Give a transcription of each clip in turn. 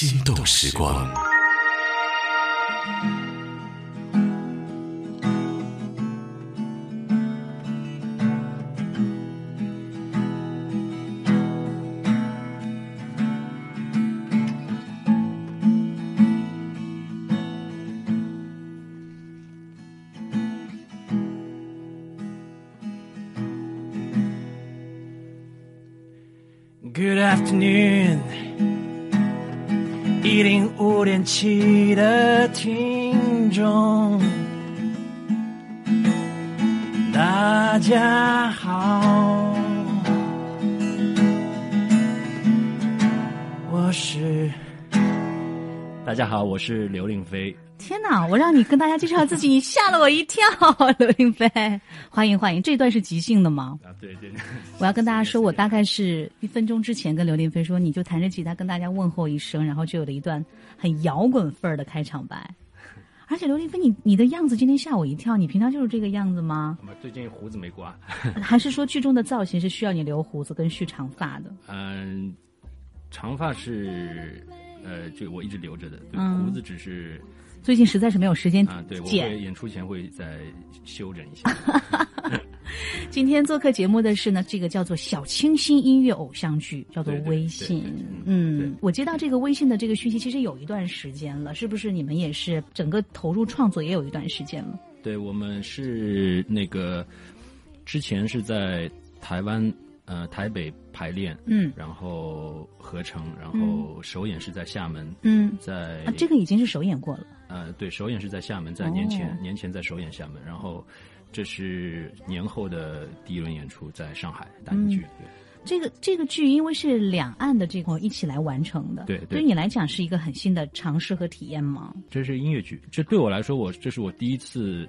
心动时光。家好，我是刘令飞。天哪！我让你跟大家介绍自己，你吓了我一跳，刘令飞，欢迎欢迎。这段是即兴的吗？啊，对对。我要跟大家 说，我大概是一分钟之前跟刘令飞说，你就弹着吉他跟大家问候一声，然后就有了一段很摇滚范儿的开场白。而且刘令飞，你你的样子今天吓我一跳，你平常就是这个样子吗？最近胡子没刮。还是说剧中的造型是需要你留胡子跟蓄长发的？嗯，长发是呃，就我一直留着的，对，胡子只是。最近实在是没有时间啊，对，我会演出前会再修整一下。今天做客节目的是呢，这个叫做小清新音乐偶像剧，叫做《微信》。嗯，我接到这个微信的这个讯息，其实有一段时间了，是不是？你们也是整个投入创作也有一段时间了？对，我们是那个之前是在台湾。呃，台北排练，嗯，然后合成，然后首演是在厦门，嗯，在这个已经是首演过了。呃，对，首演是在厦门，在年前年前在首演厦门，然后这是年后的第一轮演出，在上海大剧。对，这个这个剧因为是两岸的这个一起来完成的，对，对于你来讲是一个很新的尝试和体验吗？这是音乐剧，这对我来说，我这是我第一次。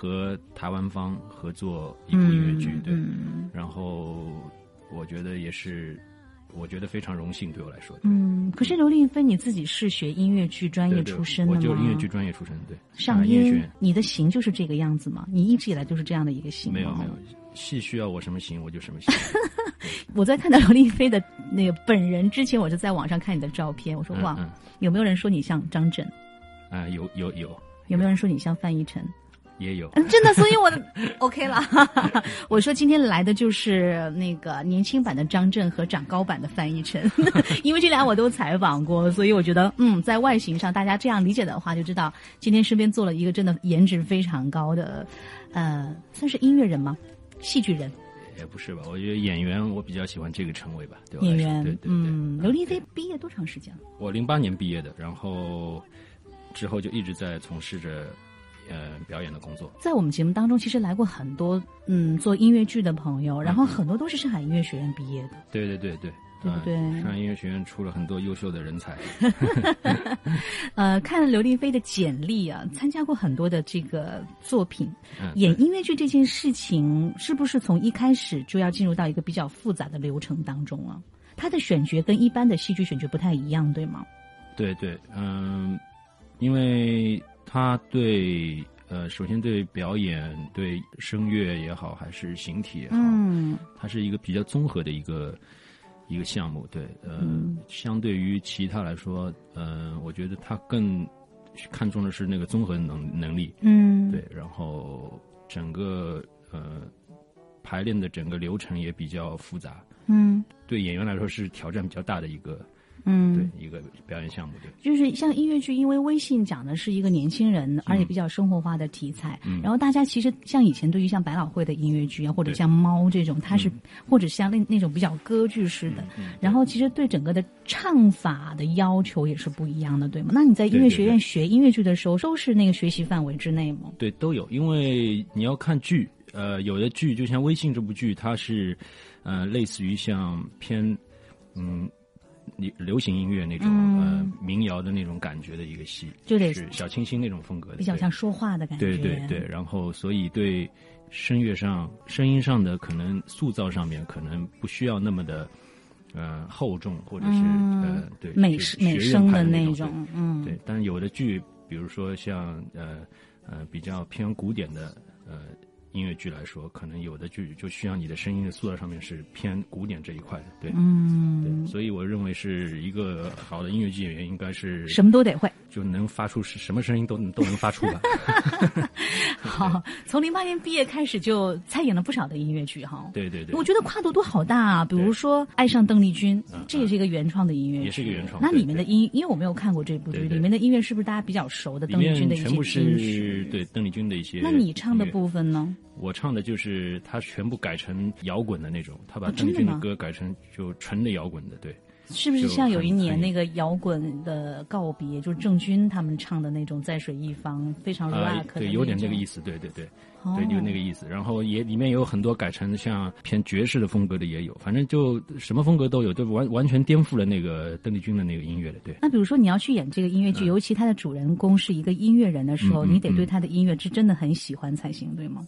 和台湾方合作一部音乐剧，对，然后我觉得也是，我觉得非常荣幸，对我来说。嗯，可是刘令飞你自己是学音乐剧专业出身的吗？我就音乐剧专业出身，对。上音，你的型就是这个样子吗？你一直以来就是这样的一个型？没有没有，戏需要我什么型我就什么型。我在看到刘令飞的那个本人之前，我就在网上看你的照片，我说哇，有没有人说你像张震？啊，有有有。有没有人说你像范逸臣？也有，嗯，真的，所以我的 OK 了。我说今天来的就是那个年轻版的张震和长高版的范逸臣，因为这俩我都采访过，所以我觉得，嗯，在外形上大家这样理解的话，就知道今天身边坐了一个真的颜值非常高的，呃，算是音乐人吗？戏剧人？也不是吧，我觉得演员我比较喜欢这个称谓吧。演员，对对对。嗯，刘丽飞毕业多长时间了？我零八年毕业的，然后之后就一直在从事着。呃，表演的工作，在我们节目当中，其实来过很多嗯做音乐剧的朋友，然后很多都是上海音乐学院毕业的。对对对对，对不对？上海音乐学院出了很多优秀的人才。呃，看刘丽飞的简历啊，参加过很多的这个作品，嗯演音乐剧这件事情，是不是从一开始就要进入到一个比较复杂的流程当中啊？他的选角跟一般的戏剧选角不太一样，对吗？对对，嗯，因为。他对呃，首先对表演、对声乐也好，还是形体也好，嗯，它是一个比较综合的一个一个项目。对，呃，相对于其他来说，呃，我觉得他更看重的是那个综合能能力。嗯，对，然后整个呃排练的整个流程也比较复杂。嗯，对演员来说是挑战比较大的一个。嗯，对，一个表演项目，对，就是像音乐剧，因为微信讲的是一个年轻人，而且比较生活化的题材。嗯，然后大家其实像以前对于像百老汇的音乐剧啊，或者像猫这种，它是或者像那那种比较歌剧式的，然后其实对整个的唱法的要求也是不一样的，对吗？那你在音乐学院学音乐剧的时候，都是那个学习范围之内吗？对，都有，因为你要看剧，呃，有的剧就像《微信》这部剧，它是，呃，类似于像偏，嗯。流流行音乐那种呃民谣的那种感觉的一个戏，就得是小清新那种风格的，比较像说话的感觉。对对对，然后所以对声乐上、声音上的可能塑造上面可能不需要那么的呃厚重，或者是呃对美美声的那种。嗯，对。但有的剧，比如说像呃呃比较偏古典的呃音乐剧来说，可能有的剧就需要你的声音的塑造上面是偏古典这一块的，对，嗯，对，所以我认为是一个好的音乐剧演员应该是什么都得会，就能发出是什么声音都都能发出吧。好，从零八年毕业开始就参演了不少的音乐剧哈。对对对，我觉得跨度都好大啊，比如说《爱上邓丽君》，这也是一个原创的音乐剧，也是一个原创。那里面的音，因为我没有看过这部剧，里面的音乐是不是大家比较熟的邓丽君的一些全部是对邓丽君的一些。那你唱的部分呢？我唱的就是他全部改成摇滚的那种，他把邓丽君的歌改成就纯的摇滚的，对。是不是像有一年那个摇滚的告别，就是郑钧他们唱的那种《在水一方》，非常 rock 的对，有点那个意思，对对对，对，就那个意思。然后也里面有很多改成像偏爵士的风格的也有，反正就什么风格都有，就完完全颠覆了那个邓丽君的那个音乐的。对。那比如说你要去演这个音乐剧，尤其他的主人公是一个音乐人的时候，你得对他的音乐是真的很喜欢才行，对吗？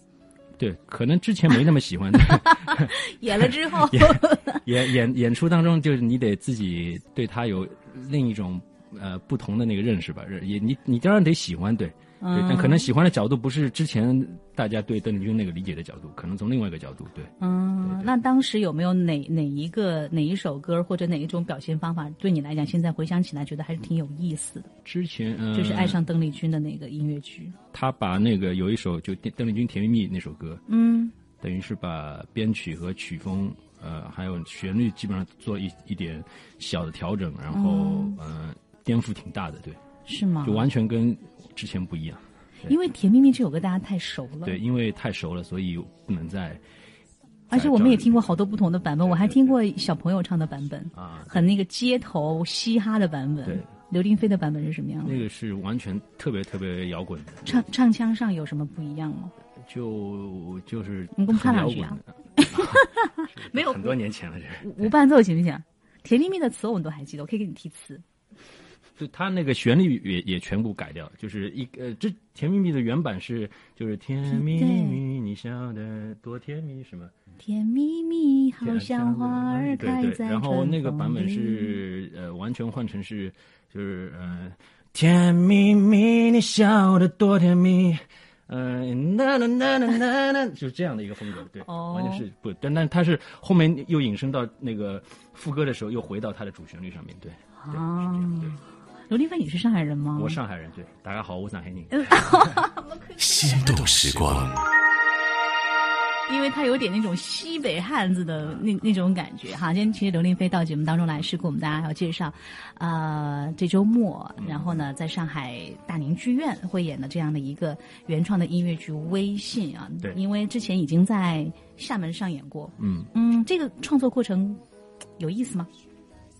对，可能之前没那么喜欢的，演了之后，演演演出当中，就是你得自己对他有另一种呃不同的那个认识吧，也你你当然得喜欢，对。对，但可能喜欢的角度不是之前大家对邓丽君那个理解的角度，可能从另外一个角度，对。嗯，那当时有没有哪哪一个哪一首歌或者哪一种表现方法，对你来讲，现在回想起来觉得还是挺有意思的？之前就是爱上邓丽君的那个音乐剧。他把那个有一首就邓丽君《甜蜜蜜》那首歌，嗯，等于是把编曲和曲风，呃，还有旋律基本上做一一点小的调整，然后呃，颠覆挺大的，对。是吗？就完全跟。之前不一样，因为《甜蜜蜜》这首歌大家太熟了。对，因为太熟了，所以不能再。而且我们也听过好多不同的版本，我还听过小朋友唱的版本啊，很那个街头嘻哈的版本。对，刘丁飞的版本是什么样的？那个是完全特别特别摇滚的。唱唱腔上有什么不一样吗？就就是你给我们唱两句啊！没有很多年前了，这无伴奏行不行？《甜蜜蜜》的词我们都还记得，我可以给你提词。就他那个旋律也也全部改掉，就是一呃，这甜蜜蜜的原版是就是甜蜜蜜，你笑得多甜蜜什么？甜蜜蜜好像花儿开在然后那个版本是呃，完全换成是就是呃，甜蜜蜜你笑得多甜蜜，嗯，那那那那那那，就是这样的一个风格，对，完全是不，但但他是后面又引申到那个副歌的时候，又回到他的主旋律上面，对，啊。刘丽飞，你是上海人吗？我上海人，对，大家好，我上海人。心动时光，因为他有点那种西北汉子的那那种感觉哈。今天其实刘丽飞到节目当中来，是给我们大家要介绍，呃，这周末，然后呢，在上海大宁剧院会演的这样的一个原创的音乐剧《微信》啊。对，因为之前已经在厦门上演过。嗯嗯，这个创作过程有意思吗？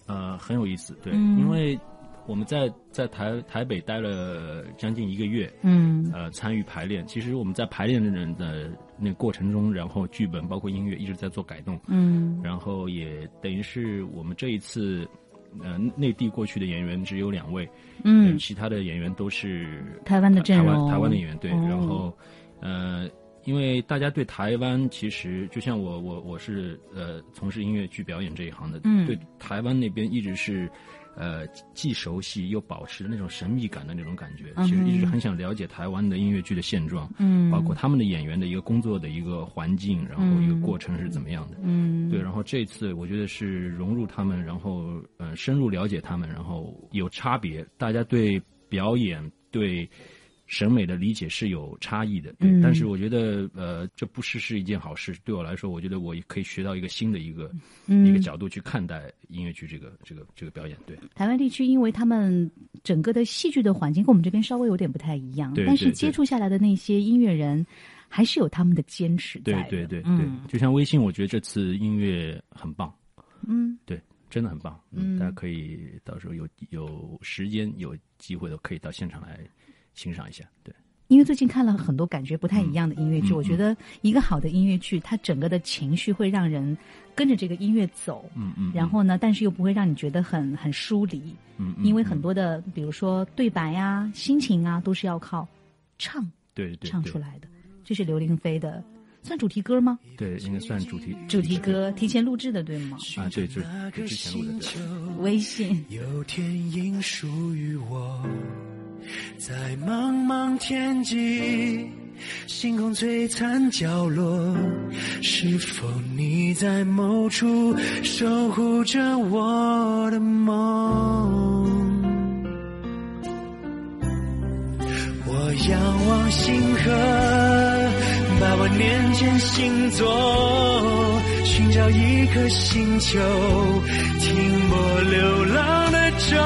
呃，很有意思，对，因为。我们在在台台北待了将近一个月，嗯，呃，参与排练。其实我们在排练的人的那过程中，然后剧本包括音乐一直在做改动，嗯，然后也等于是我们这一次，呃，内地过去的演员只有两位，嗯，其他的演员都是台湾的阵容，台湾的演员对，然后，呃，因为大家对台湾其实就像我我我是呃从事音乐剧表演这一行的，嗯，对台湾那边一直是。呃，既熟悉又保持那种神秘感的那种感觉，其实一直很想了解台湾的音乐剧的现状，嗯，包括他们的演员的一个工作的一个环境，然后一个过程是怎么样的，嗯，对，然后这次我觉得是融入他们，然后呃深入了解他们，然后有差别，大家对表演对。审美的理解是有差异的，对，但是我觉得，呃，这不是是一件好事。对我来说，我觉得我可以学到一个新的一个一个角度去看待音乐剧这个这个这个表演。对，台湾地区，因为他们整个的戏剧的环境跟我们这边稍微有点不太一样，但是接触下来的那些音乐人还是有他们的坚持在。对对对对，就像微信，我觉得这次音乐很棒。嗯，对，真的很棒。嗯，大家可以到时候有有时间有机会都可以到现场来。欣赏一下，对，因为最近看了很多感觉不太一样的音乐剧，我觉得一个好的音乐剧，它整个的情绪会让人跟着这个音乐走，嗯嗯，然后呢，但是又不会让你觉得很很疏离，嗯，因为很多的，比如说对白呀、心情啊，都是要靠唱，对对，唱出来的。这是刘玲飞的，算主题歌吗？对，应该算主题主题歌，提前录制的，对吗？啊，对，就之前录的，对。微信。有天应属于我。在茫茫天际，星空璀璨角落，是否你在某处守护着我的梦？我仰望星河，百万年前星座，寻找一颗星球，停泊流浪的舟，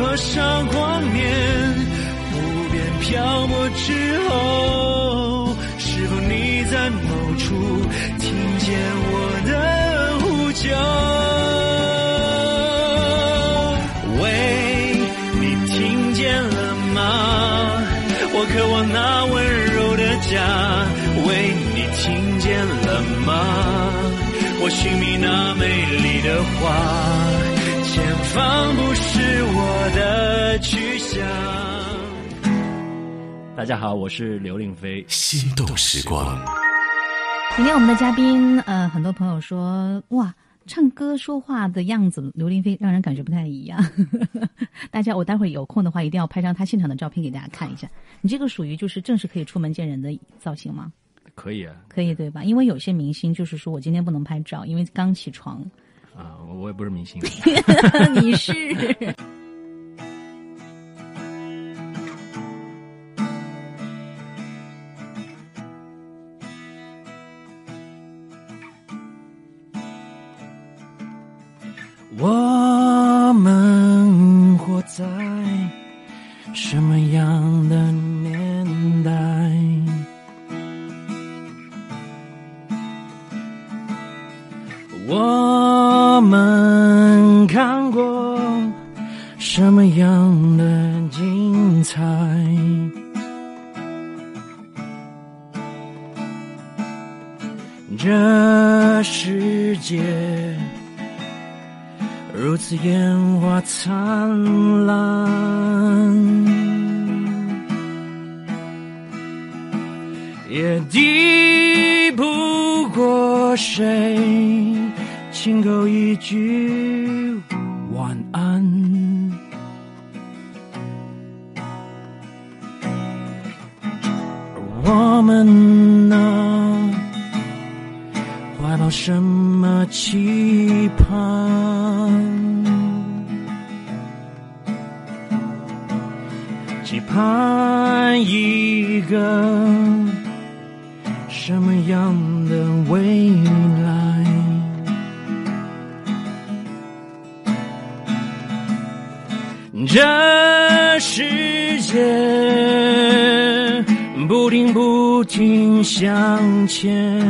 多少光年，无边漂泊之后，是否你在某处听见我的呼救？喂，你听见了吗？我渴望那温柔的家。喂，你听见了吗？我寻觅那美丽的花。前方不是我的去向。大家好，我是刘令飞。心动时光，今天我们的嘉宾，呃，很多朋友说，哇，唱歌说话的样子，刘林飞让人感觉不太一样。大家，我待会儿有空的话，一定要拍张他现场的照片给大家看一下。你这个属于就是正式可以出门见人的造型吗？可以啊，可以对吧？因为有些明星就是说我今天不能拍照，因为刚起床。啊，我也不是明星。你是。什么样的精彩？这世界。如此烟花灿烂，也抵不过谁亲口一句晚安。我们呢？怀抱什么期盼？期盼一个什么样的这世界不停不停向前。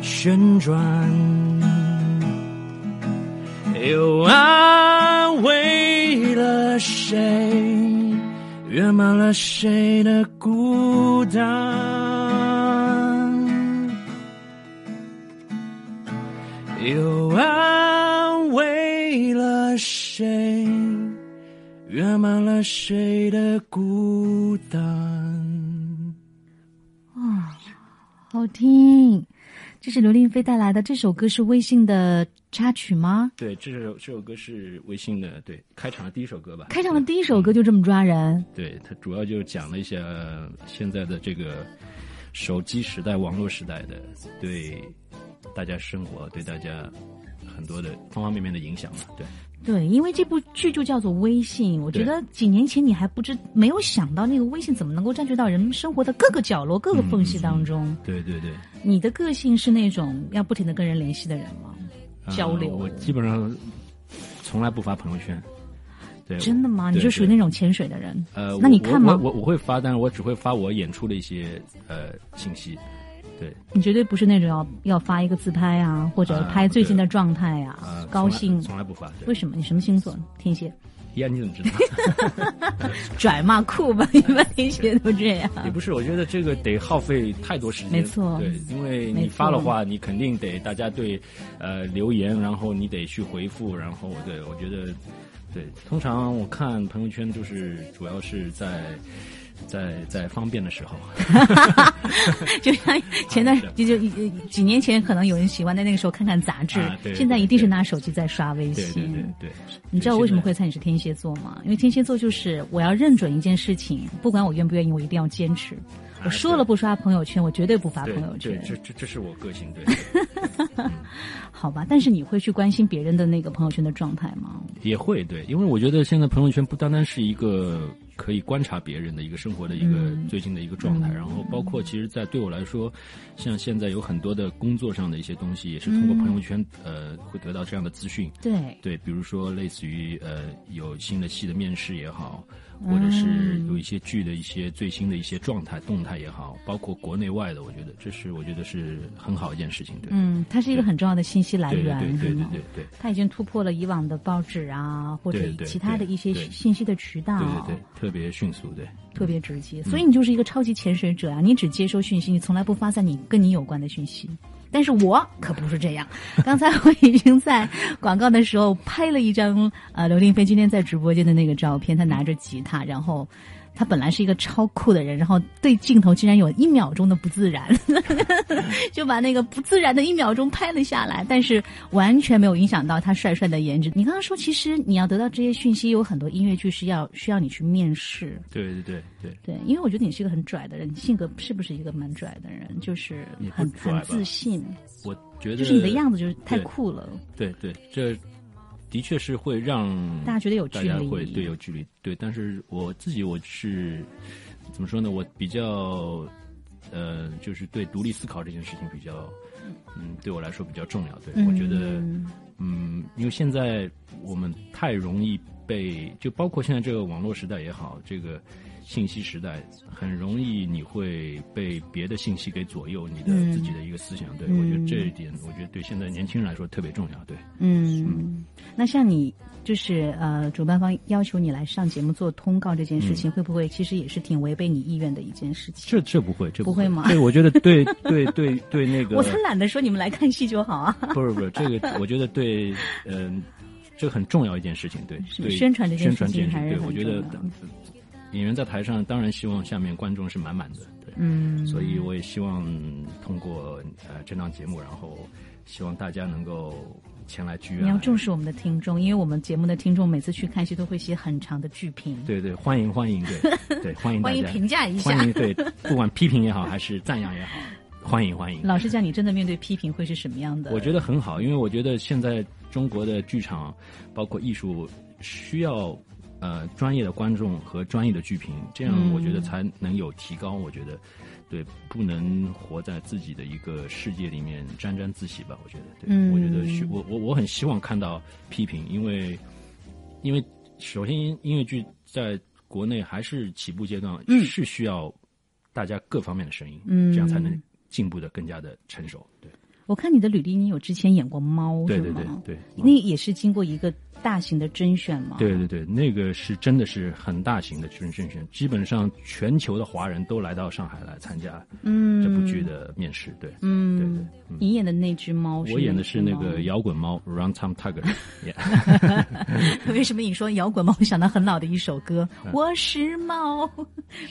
旋转，又安慰了谁？圆满了谁的孤单？又安慰了谁？圆满了谁的孤单？哇，好听！这是刘令飞带来的这首歌是微信的插曲吗？对，这首这首歌是微信的，对，开场的第一首歌吧。开场的第一首歌就这么抓人。对，它主要就讲了一下现在的这个手机时代、网络时代的对大家生活、对大家很多的方方面面的影响嘛。对。对，因为这部剧就叫做微信，我觉得几年前你还不知没有想到那个微信怎么能够占据到人们生活的各个角落、各个缝隙当中。对对对。你的个性是那种要不停的跟人联系的人吗？交流。我基本上从来不发朋友圈。对。真的吗？你就属于那种潜水的人。呃，那你看吗？我我会发，但是我只会发我演出的一些呃信息。对，你绝对不是那种要要发一个自拍啊，或者拍最近的状态呀，高兴从来不发。为什么？你什么星座？天蝎。呀，你怎么知道？拽嘛酷吧，一般天蝎都这样。也不是，我觉得这个得耗费太多时间。没错，对，因为你发的话，你肯定得大家对呃留言，然后你得去回复，然后对，我觉得对。通常我看朋友圈，就是主要是在。在在方便的时候，就像前段啊是就几年前，可能有人喜欢在那个时候看看杂志啊，对现在一定是拿手机在刷微对信。对对对。你知道我为什么会猜你是天蝎座吗？因为天蝎座就是我要认准一件事情，不管我愿不愿意，我一定要坚持。我说了不刷朋友圈，我绝对不发朋友对对，圈，这这这是我个性，对，好吧？但是你会去关心别人的那个朋友圈的状态吗？也会对，因为我觉得现在朋友圈不单单是一个可以观察别人的一个生活的一个嗯。最近的一个状态，嗯。然后包括其实，在对我来说，像现在有很多的工作上的一些东西，也是通过朋友圈、呃会得到这样的资讯。对，对，比如说类似于呃有新的戏的面试也好，或者是有一些剧的一些最新的一些状态动态也好，包括国内外的，我觉得这是我觉得是很好一件事情。对，嗯，它是一个很重要的信息来源，对对对对对。它已经突破了以往的报纸啊，或者其他的一些信息的渠道，对对对，特别迅速，对。特别直接。所以你就是一个超级潜水者啊！你只接收讯息，你从来不发散你跟你有关的讯息。但是我可不是这样。刚才我已经在广告的时候拍了一张呃刘令飞今天在直播间的那个照片，他拿着吉他，然后。他本来是一个超酷的人，然后对镜头竟然有一秒钟的不自然，就把那个不自然的一秒钟拍了下来，但是完全没有影响到他帅帅的颜值。你刚刚说，其实你要得到这些讯息，有很多音乐剧是要需要你去面试，对对对对，对，因为我觉得你是一个很拽的人，你性格是不是一个蛮拽的人？就是很很自信，我觉得就是你的样子就是太酷了，对对，这的确是会让大家觉得有距离。家会对有距离，对。但是我自己我是怎么说呢？我比较呃，就是对独立思考这件事情比较，嗯，对我来说比较重要。对、嗯我觉得，嗯，因为现在我们太容易被，就包括现在这个网络时代也好，这个信息时代，很容易你会被别的信息给左右你的嗯自己的一个思想。对、嗯我觉得这一点，我觉得对现在年轻人来说特别重要。对。嗯，那像你就是呃，主办方要求你来上节目做通告这件事嗯情，会不会其实也是挺违背你意愿的一件事情？这这不会，这不会吗对，我觉得对对对对那个，我才懒得说你们来看戏就好啊。不是不是这个，我觉得对，嗯、这个很重要一件事情，对对，宣传这件事情对，我觉得演员在台上当然希望下面观众是满满的，对，嗯，所以我也希望通过呃这档节目，然后希望大家能够前来剧院，你要重视我们的听众，因为我们节目的听众每次去看戏都会写很长的剧评，对对，欢迎欢迎，对对欢迎 欢迎，评价一下欢。迎对，不管批评也好还是赞扬也好，欢迎欢迎。老师讲，你真的面对批评会是什么样的？我觉得很好，因为我觉得现在中国的剧场，包括艺术，需要呃专业的观众和专业的剧评，这样嗯我觉得才能有提高。我觉得，对，不能活在自己的一个世界里面沾沾自喜吧。我觉得，对，嗯我觉得需我我我很希望看到批评，因为因为首先音音乐剧在国内还是起步阶段，嗯是需要大家各方面的声音，嗯这样才能进步的更加的成熟。对。我看你的履历，你有之前演过猫，对对对对，那也是经过一个大型的甄选吗？对对对，那个是真的是很大型的甄甄选，基本上全球的华人都来到上海来参加嗯，这部剧的面试。对，嗯，对对嗯你演的那只猫是我演的是那个摇滚猫 Round Time Tiger，为什么你说摇滚猫？我想到很老的一首歌，我是猫，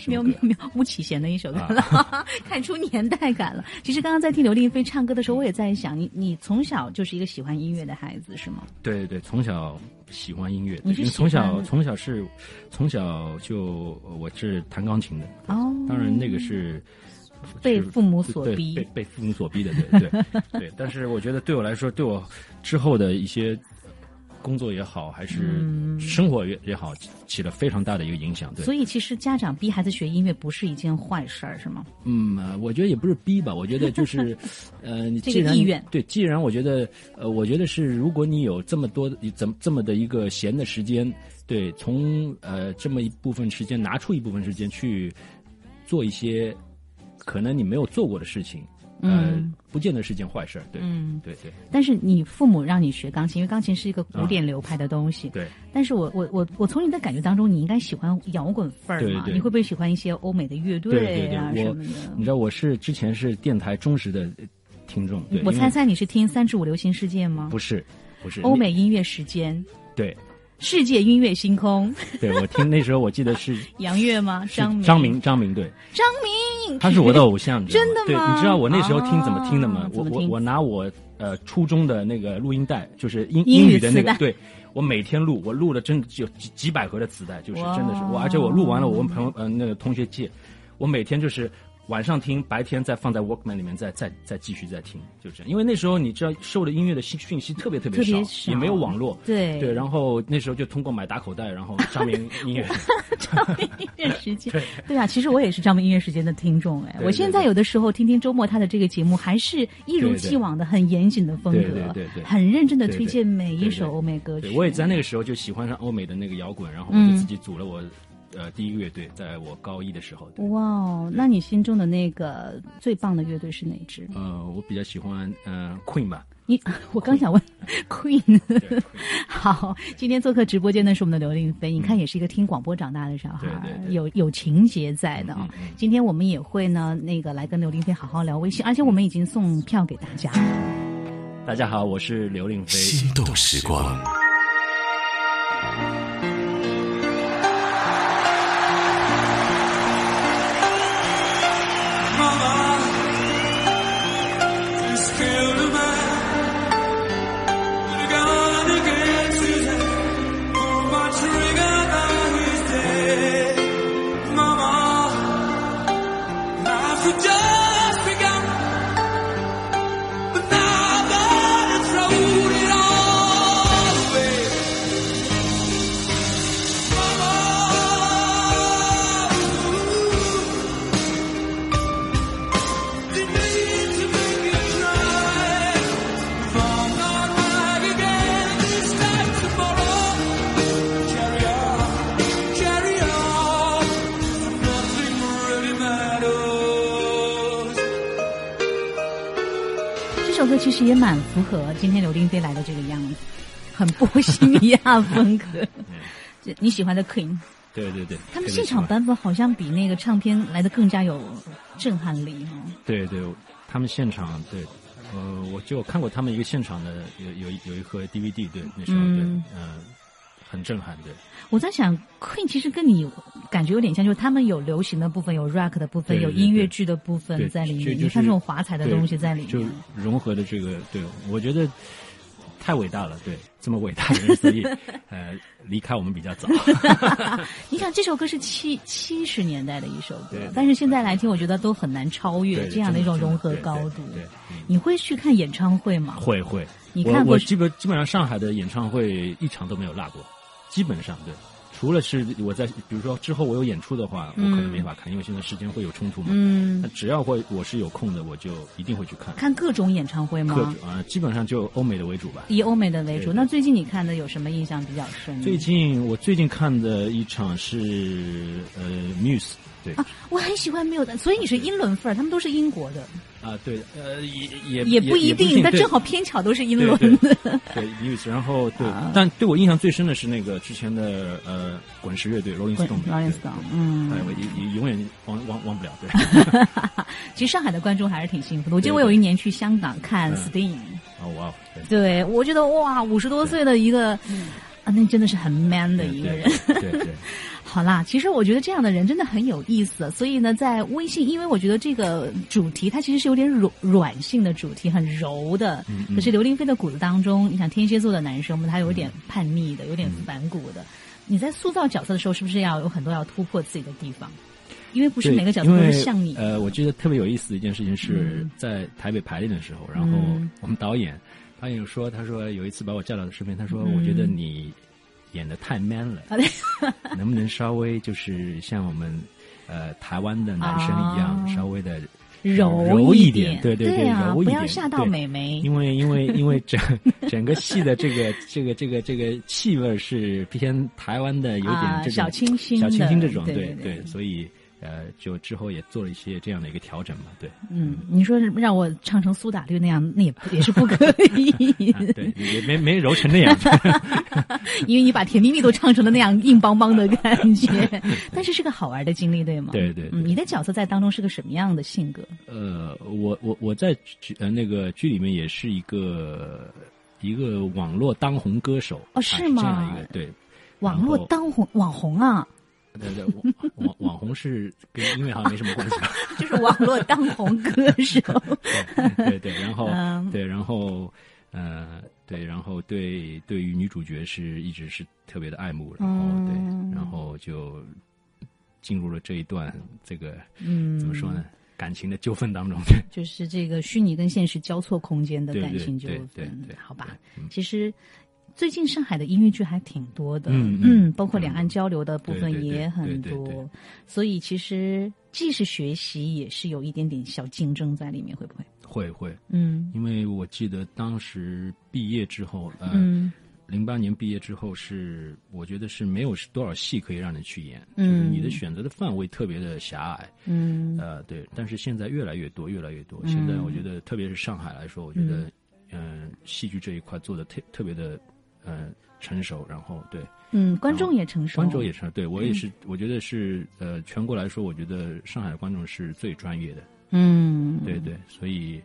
喵喵喵，巫启贤的一首歌了，看出年代感了。其实刚刚在听刘令飞唱歌的时候，我也在想，你你从小就是一个喜欢音乐的孩子是吗？对对对，从小喜欢音乐，因为从小从小是从小就我是弹钢琴的，哦当然那个是。被父母所逼被被父母所逼的，对对对。但是我觉得对我来说，对我之后的一些工作也好，还是嗯生活也也好，起了非常大的一个影响。对，所以其实家长逼孩子学音乐不是一件坏事儿，是吗？嗯，呃我觉得也不是逼吧，我觉得就是，呃，你既然个意愿对，既然我觉得，呃，我觉得是，如果你有这么多怎么这么的一个闲的时间，对，从呃这么一部分时间拿出一部分时间去做一些可能你没有做过的事情，呃，嗯不见得是件坏事儿。对，嗯，对对但是你父母让你学钢琴，因为钢琴是一个古典流派的东西。对。但是我我我我从你的感觉当中，你应该喜欢摇滚范儿嘛？对对你会不会喜欢一些欧美的乐队啊什么的？你知道我是之前是电台忠实的听众，对，我猜猜你是听三至五流行世界吗？不是不是欧美音乐时间。对。世界音乐星空，对我听那时候我记得是杨乐吗？张明，张明张明对，张明，他是我的偶像，真的吗？对，你知道我那时候听怎么听的吗？我我我拿我呃初中的那个录音带，就是英英语语的那个，对我每天录，我录了真的就几几百盒的磁带，就是真的是我，而且我录完了，我问朋友呃那个同学借，我每天就是。晚上听，白天再放在 Walkman 里面，再再再继续再听，就这样。因为那时候你知道，受的音乐的信讯息特别特别少，特别少也没有网络，对。对。然后那时候就通过买打口袋，然后张明音乐，张明音乐时间，对。啊，其实我也是张明音乐时间的听众哎，对我现在有的时候听听周末他的这个节目，还是一如既往的很严谨的风格，对对很认真的推荐每一首欧美歌曲。对，我也在那个时候就喜欢上欧美的那个摇滚，然后我嗯。就自己组了我、呃第一个乐队，在我高一的时候。哇哦，那你心中的那个最棒的乐队是哪支？呃，我比较喜欢嗯、呃 Queen 吧。你 我刚想问 Queen。好，今天做客直播间的是我们的刘令飞，你看也是一个听广播长大的小孩，对对对有有情节在的、哦嗯嗯嗯今天我们也会呢，那个来跟刘令飞好好聊微信，而且我们已经送票给大家。大家好，我是刘令飞。心动时光。今天刘丁飞来的这个样子，很波西米亚风格。这你喜欢的 Queen，对对对，他们现场版本好像比那个唱片来的更加有震撼力哈、对对，他们现场对，呃，我就看过他们一个现场的有有有一盒 DVD，对，那时候、嗯。对，呃，很震撼，对。我在想，Queen 其实跟你感觉有点像，就是他们有流行的部分，有 rock 的部分，对对有音乐剧的部分在里面。就就是你看这种华彩的东西在里面就。融合的这个，对我觉得太伟大了，对，这么伟大的人，所以 呃，离开我们比较早。你想，这首歌是七七十年代的一首歌但是现在来听，我觉得都很难超越这样的一种融合高度。对，你会去看演唱会吗？会会。你看过基本基本上上海的演唱会一场都没有落过，基本上对。除了是我在，比如说之后我有演出的话，我可能没法看，因为现在时间会有冲突嘛。嗯那，只要会我是有空的，我就一定会去看。看各种演唱会各吗？种啊、基本上就欧美的为主吧。以欧美的为主。那最近你看的有什么印象比较深？最近我最近看的一场是呃 Muse，对啊，我很喜欢 Muse 的，所以你是英伦范儿，他们都是英国的，啊对呃也也也不一定，但正好偏巧都是英对伦对的。对 Muse，然后对啊，但对我印象最深的是那个之前的呃滚石乐队 Rolling Stone，Rolling Stone，嗯哎，我也也永远忘忘忘不了，对。其实上海的观众还是挺幸福的。我记得我有一年去香港看嗯 Sting，、哦哇，对对我觉得哇，五十多岁的一个，啊，那真的是很 man 的一个人。对对对，好啦，其实我觉得这样的人真的很有意思。所以呢，在微信，因为我觉得这个主题它其实是有点软软性的主题，很柔的。嗯嗯可是刘玲飞的骨子当中，你想天蝎座的男生嘛，他有点叛逆的，有点反骨的。你在塑造角色的时候，是不是要有很多要突破自己的地方？因为不是每个角色都是像你。呃，我觉得特别有意思的一件事情是嗯在台北排练的时候，然后嗯我们导演导演说，他说有一次把我叫到视频，他说嗯我觉得你演的太 man 了，好 的 能不能稍微就是像我们呃台湾的男生一样，啊。稍微的柔柔一点，对对对啊，柔一点，要吓到对。美眉。因为因为因为整 整个戏的这个这个这个这个气味是偏台湾的，有点啊这种小清新小清新这种，对对。所以呃，就之后也做了一些这样的一个调整嘛，对，嗯，你说是让我唱成苏打绿那样，那也不也是不可 以，啊对，也没没揉成那样，因为你把甜蜜蜜都唱成了那样硬邦邦的感觉。但是是个好玩的经历，对吗？对对对。嗯，你的角色在当中是个什么样的性格？呃，我我我在剧呃那个剧里面也是一个一个网络当红歌手哦是吗？这样一个对，网络当红网红啊，对对，网网网红是跟音乐好像没什么关系吧？就是网络当红歌手。对对，然后嗯对，然后呃，对，然后对对于女主角是一直是特别的爱慕，然后对，嗯然后就进入了这一段这个嗯，怎么说呢？感情的纠纷当中，就是这个虚拟跟现实交错空间的感情纠对对好吧？嗯其实最近上海的音乐剧还挺多的，嗯嗯。包括两岸交流的部分也很多，所以其实既是学习，也是有一点点小竞争在里面，会不会？会会，嗯。因为我记得当时毕业之后，呃，嗯。零八年毕业之后是，我觉得是没有多少戏可以让你去演，嗯。就是你的选择的范围特别的狭隘，嗯。呃，对。但是现在越来越多，越来越多。嗯。现在我觉得，特别是上海来说，我觉得，嗯、戏剧这一块做的特特别的，呃，成熟。然后对，嗯，观众也成熟，观众也是，对我也嗯是，我觉得是，呃，全国来说，我觉得上海的观众是最专业的，嗯，对对，所以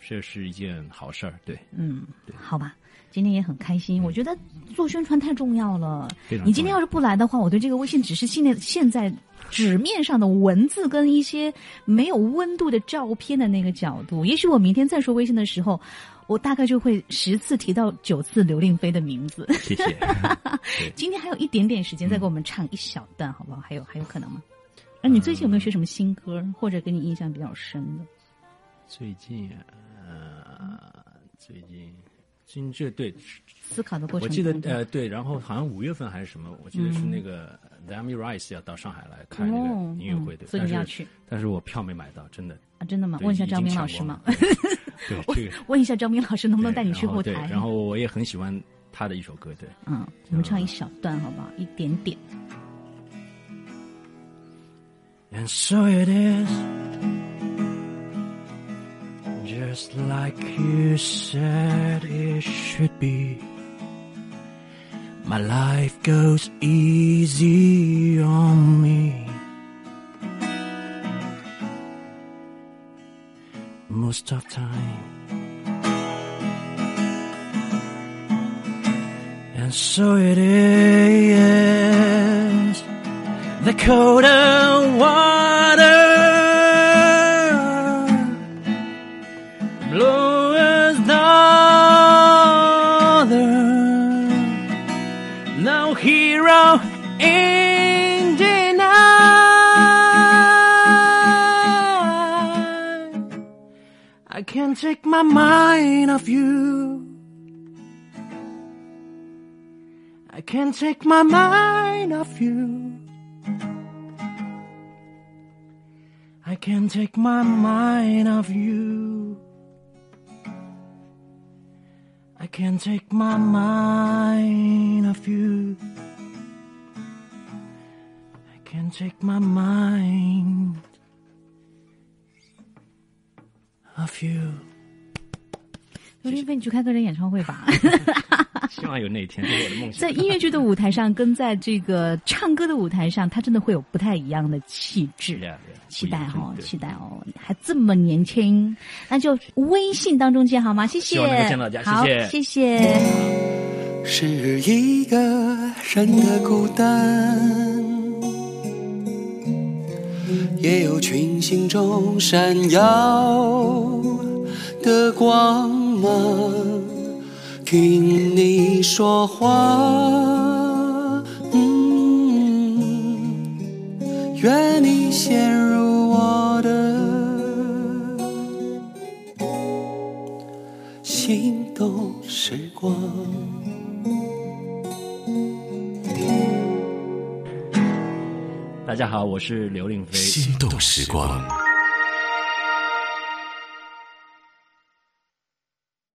这是一件好事儿，对，嗯对，好吧，今天也很开心。我觉得做宣传太重要了。你今天要是不来的话，我对这个微信只是现在现在纸面上的文字跟一些没有温度的照片的那个角度，也许我明天再说微信的时候，我大概就会十次提到九次刘令飞的名字。谢谢。今天还有一点点时间，再给我们唱一小段，好不好？还有还有可能吗？那你最近有没有学什么新歌，或者给你印象比较深的？最近，呃，最近，最近这对，思考的过程我记得呃对，然后好像五月份还是什么，我记得是那个 The Amy Rice 要到上海来看那哦个音乐会的，嗯所以你要去但是我票没买到，真的。啊？真的吗？问一下张明老师吗？对，这个问一下张明老师能不能带你去然后台？然后我也很喜欢他的一首歌，对。嗯，我们唱一小段好不好？一点点。And so it is, just like you said it should be. My life goes easy on me. Most of time. And so it is the colder water blows. No hero in can't take my mind off you. I can't take my mind off you. I can't take my mind off you. I can't take my mind off you. I can't take my mind you. 刘令飞，你去开个人演唱会吧，希望有那一天，这是我的梦想。在音乐剧的舞台上，跟在这个唱歌的舞台上，他真的会有不太一样的气质。Yeah, yeah, 期待哦，期待哦，还这么年轻，那就微信当中见好吗？谢谢，好，谢谢谢谢。是一个人的孤单，也有群星中闪耀的光芒。听你说话，愿你陷入我的心动时光。大家好，我是刘令飞。心动时光。